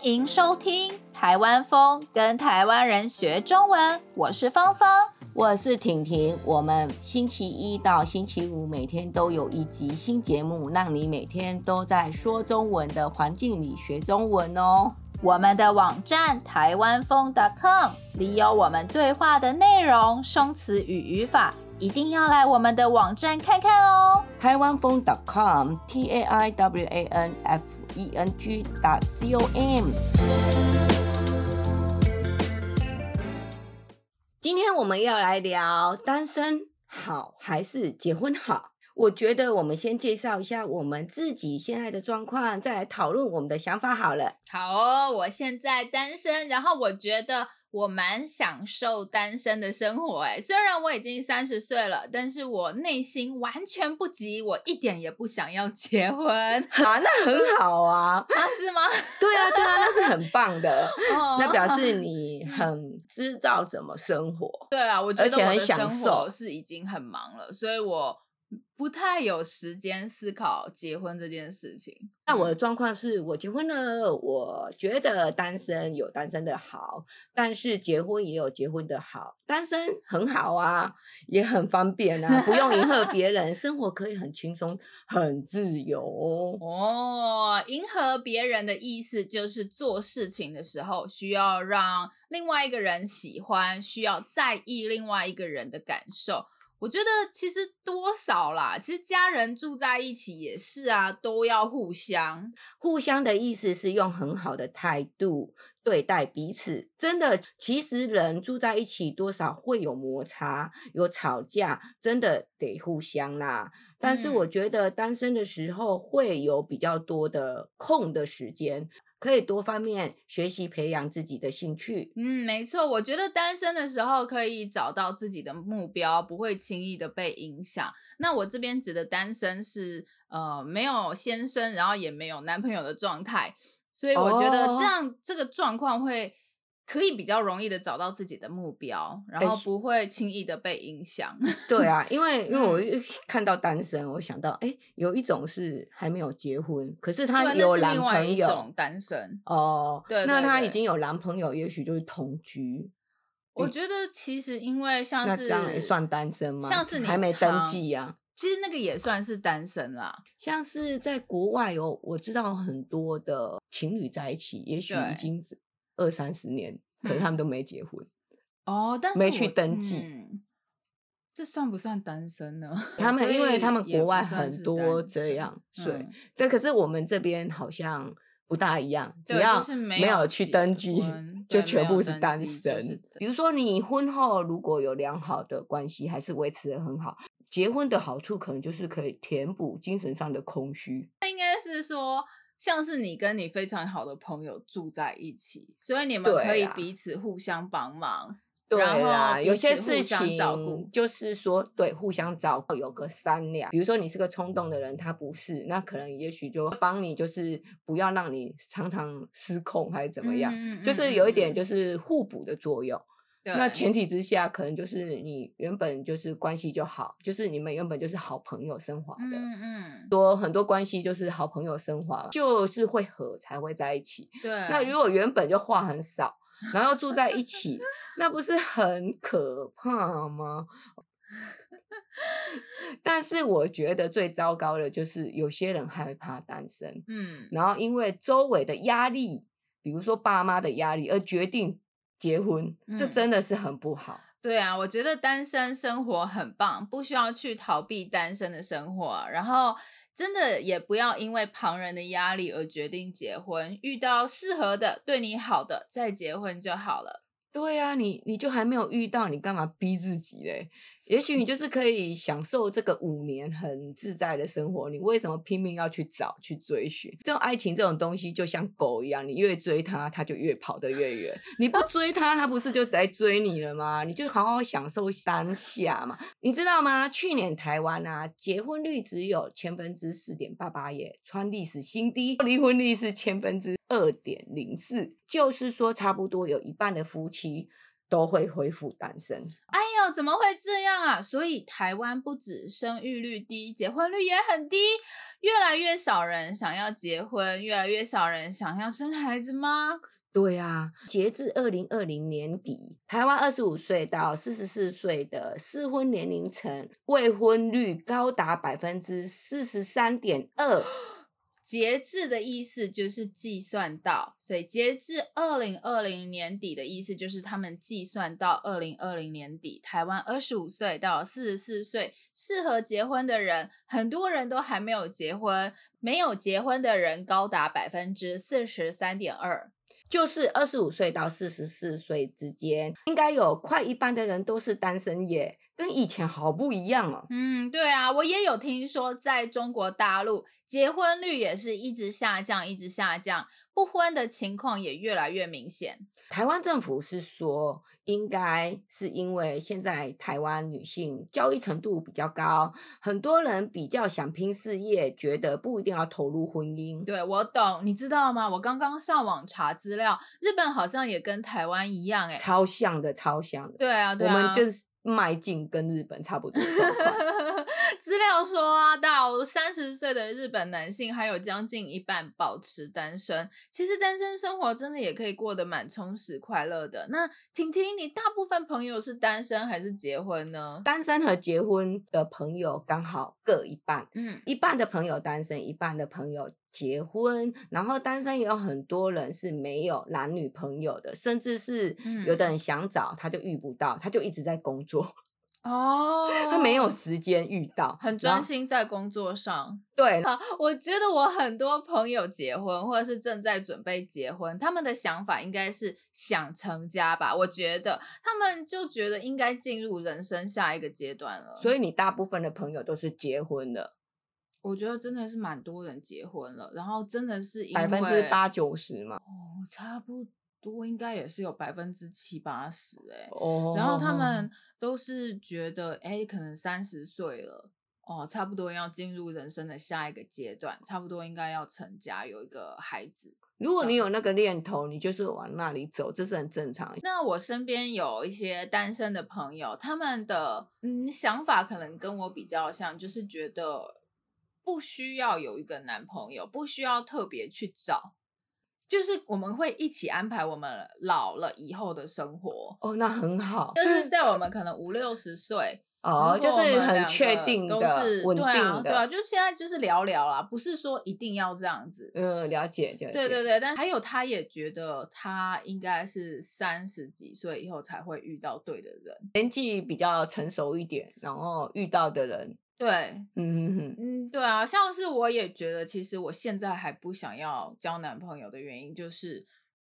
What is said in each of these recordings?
欢迎收听台湾风跟台湾人学中文，我是芳芳，我是婷婷。我们星期一到星期五每天都有一集新节目，让你每天都在说中文的环境里学中文哦。我们的网站台湾风 .com 里有我们对话的内容、生词与语法，一定要来我们的网站看看哦。台湾风 .com T A I W A N F E N G C O M。今天我们要来聊单身好还是结婚好？我觉得我们先介绍一下我们自己现在的状况，再来讨论我们的想法好了。好哦，我现在单身，然后我觉得。我蛮享受单身的生活，哎，虽然我已经三十岁了，但是我内心完全不急，我一点也不想要结婚 啊，那很好啊，啊，是吗？对啊，对啊，那是很棒的，那表示 你很知道怎么生活，对啊，我觉得我的生活是已经很忙了，所以我。不太有时间思考结婚这件事情。那我的状况是我结婚了，我觉得单身有单身的好，但是结婚也有结婚的好。单身很好啊，也很方便啊，不用迎合别人，生活可以很轻松、很自由哦。哦，迎合别人的意思就是做事情的时候需要让另外一个人喜欢，需要在意另外一个人的感受。我觉得其实多少啦，其实家人住在一起也是啊，都要互相。互相的意思是用很好的态度对待彼此。真的，其实人住在一起多少会有摩擦、有吵架，真的得互相啦。但是我觉得单身的时候会有比较多的空的时间。可以多方面学习，培养自己的兴趣。嗯，没错，我觉得单身的时候可以找到自己的目标，不会轻易的被影响。那我这边指的单身是呃没有先生，然后也没有男朋友的状态，所以我觉得这样、哦、这个状况会。可以比较容易的找到自己的目标，然后不会轻易的被影响。欸、对啊，因为因为我看到单身，我想到哎、欸，有一种是还没有结婚，可是他有男朋友。另外一种单身哦，对，那他已经有男朋友，也许就是同居。我觉得其实因为像是那这样也算单身吗？像是你还没登记呀、啊，其实那个也算是单身啦。像是在国外有我知道很多的情侣在一起，也许已经。二三十年，可是他们都没结婚哦，但是没去登记，嗯，这算不算单身呢？他们因为他们国外很多这样，对，嗯，对，可是我们这边好像不大一样，只要没有去登记，就全部是单身。比如说你婚后如果有良好的关系，还是维持的很好，结婚的好处可能就是可以填补精神上的空虚。那应该是说。像是你跟你非常好的朋友住在一起，所以你们可以彼此互相帮忙。对啊，有些事情就是说，对，互相照顾，有个三两。比如说你是个冲动的人，他不是，那可能也许就帮你，就是不要让你常常失控还是怎么样，嗯、就是有一点就是互补的作用。那前提之下，可能就是你原本就是关系就好，就是你们原本就是好朋友升华的。嗯嗯，多很多关系就是好朋友升华，就是会合才会在一起。对，那如果原本就话很少，然后住在一起，那不是很可怕吗？但是我觉得最糟糕的就是有些人害怕单身，嗯，然后因为周围的压力，比如说爸妈的压力，而决定。结婚，这真的是很不好。嗯。对啊，我觉得单身生活很棒，不需要去逃避单身的生活。然后，真的也不要因为旁人的压力而决定结婚。遇到适合的、对你好的，再结婚就好了。对啊，你你就还没有遇到，你干嘛逼自己嘞？也许你就是可以享受这个五年很自在的生活，你为什么拼命要去找去追寻？这种爱情这种东西就像狗一样，你越追它，它就越跑得越远。你不追它，它不是就来追你了吗？你就好好享受当下嘛。你知道吗？去年台湾啊，结婚率只有千分之四点八八耶，创历史新低；离婚率是千分之二点零四，就是说差不多有一半的夫妻。都会恢复单身。哎呦，怎么会这样啊？所以台湾不止生育率低，结婚率也很低，越来越少人想要结婚，越来越少人想要生孩子吗？对啊，截至二零二零年底，台湾二十五岁到四十四岁的适婚年龄层未婚率高达百分之四十三点二。截至的意思就是计算到，所以截至二零二零年底的意思就是他们计算到二零二零年底，台湾二十五岁到四十四岁适合结婚的人，很多人都还没有结婚，没有结婚的人高达百分之四十三点二。就是二十五岁到四十四岁之间，应该有快一半的人都是单身耶，跟以前好不一样哦。嗯，对啊，我也有听说，在中国大陆结婚率也是一直下降，一直下降，不婚的情况也越来越明显。台湾政府是说，应该是因为现在台湾女性教育程度比较高，很多人比较想拼事业，觉得不一定要投入婚姻。对，我懂，你知道吗？我刚刚上网查资料，日本好像也跟台湾一样，欸，哎，超像的，超像的。对啊，对啊，我们就是。迈进跟日本差不多。资料说啊，到三十岁的日本男性还有将近一半保持单身。其实单身生活真的也可以过得蛮充实快乐的。那婷婷，你大部分朋友是单身还是结婚呢？单身和结婚的朋友刚好各一半。嗯，一半的朋友单身，一半的朋友。结婚，然后单身也有很多人是没有男女朋友的，甚至是有的人想找他就遇不到，他就一直在工作哦，他没有时间遇到，很专心在工作上。对，我觉得我很多朋友结婚或者是正在准备结婚，他们的想法应该是想成家吧？我觉得他们就觉得应该进入人生下一个阶段了。所以你大部分的朋友都是结婚了。我觉得真的是蛮多人结婚了，然后真的是因为百分之八九十嘛，哦，差不多应该也是有百分之七八十哎，哦，然后他们都是觉得哎，可能三十岁了哦，差不多要进入人生的下一个阶段，差不多应该要成家有一个孩子。如果你有那个念头，你就是往那里走，这是很正常。那我身边有一些单身的朋友，他们的嗯想法可能跟我比较像，就是觉得。不需要有一个男朋友，不需要特别去找，就是我们会一起安排我们老了以后的生活。哦，那很好，就是在我们可能五六十岁哦，就是很确定的，都是稳定的，对啊，对啊，就现在就是聊聊啦，不是说一定要这样子。嗯，了解，了解。对对对，但还有他也觉得他应该是三十几岁以后才会遇到对的人，年纪比较成熟一点，然后遇到的人。对，嗯嗯嗯，嗯，对啊，像是我也觉得，其实我现在还不想要交男朋友的原因，就是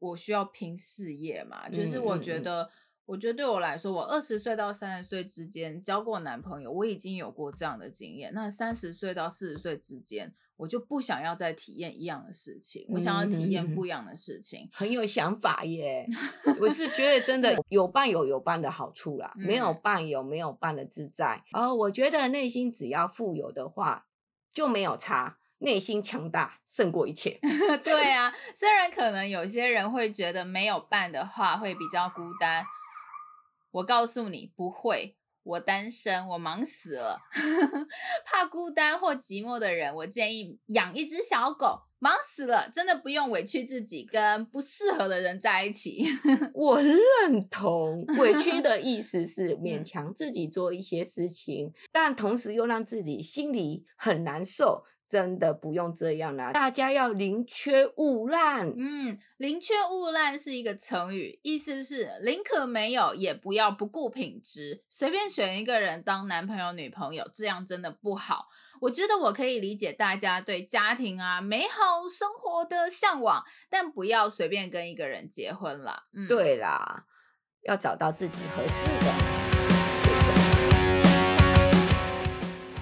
我需要拼事业嘛。嗯、就是我觉得，嗯、我觉得对我来说，我二十岁到三十岁之间交过男朋友，我已经有过这样的经验。那三十岁到四十岁之间。我就不想要再体验一样的事情，我想要体验不一样的事情，嗯、很有想法耶。我是觉得真的有伴有有伴的好处啦，嗯、没有伴有没有伴的自在。哦，我觉得内心只要富有的话就没有差，内心强大胜过一切。对啊，虽然可能有些人会觉得没有伴的话会比较孤单，我告诉你不会。我单身，我忙死了。怕孤单或寂寞的人，我建议养一只小狗。忙死了，真的不用委屈自己跟不适合的人在一起。我认同，委屈的意思是勉强自己做一些事情，但同时又让自己心里很难受。真的不用这样啦，大家要宁缺毋滥。嗯，宁缺毋滥是一个成语，意思是宁可没有，也不要不顾品质，随便选一个人当男朋友、女朋友，这样真的不好。我觉得我可以理解大家对家庭啊、美好生活的向往，但不要随便跟一个人结婚啦。嗯，对啦，要找到自己合适的。